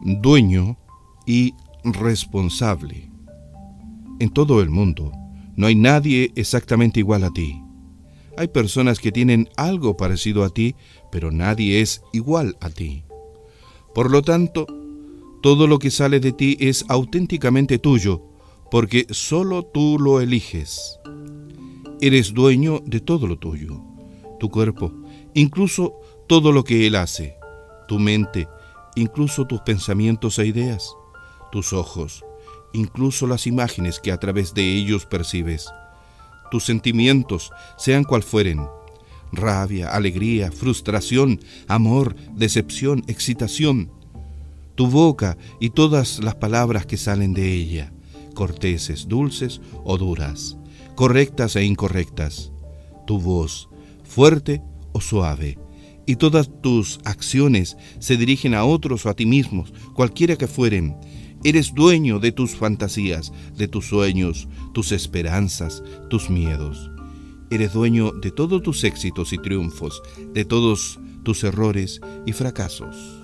dueño y responsable. En todo el mundo no hay nadie exactamente igual a ti. Hay personas que tienen algo parecido a ti, pero nadie es igual a ti. Por lo tanto, todo lo que sale de ti es auténticamente tuyo, porque solo tú lo eliges. Eres dueño de todo lo tuyo, tu cuerpo, incluso todo lo que Él hace, tu mente, incluso tus pensamientos e ideas, tus ojos, incluso las imágenes que a través de ellos percibes, tus sentimientos, sean cual fueren, rabia, alegría, frustración, amor, decepción, excitación, tu boca y todas las palabras que salen de ella, corteses, dulces o duras, correctas e incorrectas, tu voz, fuerte o suave, y todas tus acciones se dirigen a otros o a ti mismos, cualquiera que fueren. Eres dueño de tus fantasías, de tus sueños, tus esperanzas, tus miedos. Eres dueño de todos tus éxitos y triunfos, de todos tus errores y fracasos.